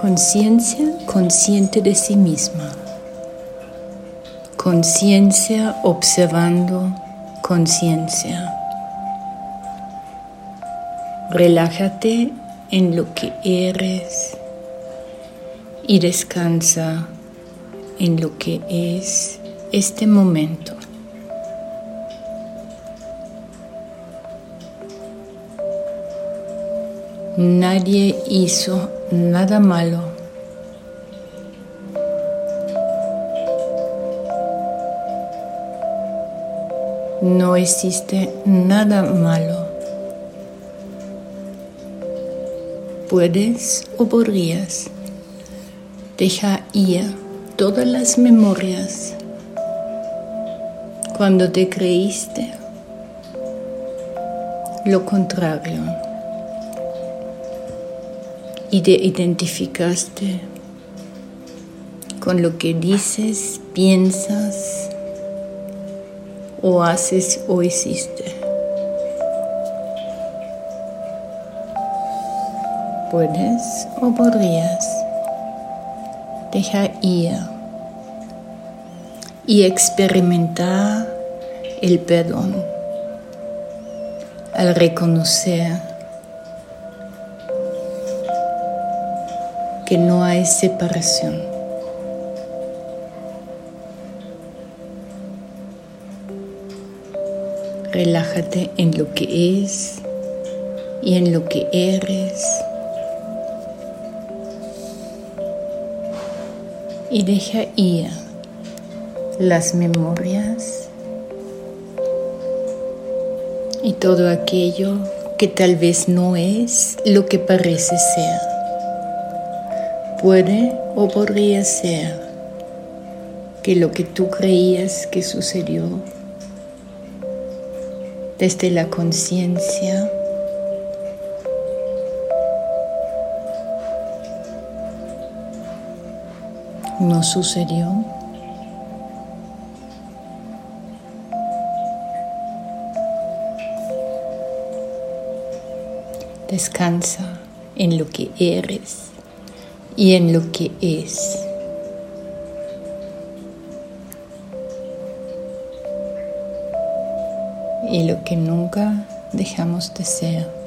Conciencia consciente de sí misma. Conciencia observando conciencia. Relájate en lo que eres y descansa en lo que es este momento. Nadie hizo nada malo. No existe nada malo. Puedes o podrías dejar ir todas las memorias cuando te creíste lo contrario y te identificaste con lo que dices, piensas o haces o hiciste. Puedes o podrías dejar ir y experimentar el perdón al reconocer que no hay separación. Relájate en lo que es y en lo que eres. Y deja ir las memorias y todo aquello que tal vez no es lo que parece ser puede o podría ser que lo que tú creías que sucedió desde la conciencia no sucedió. Descansa en lo que eres y en lo que es. Y lo que nunca dejamos de ser.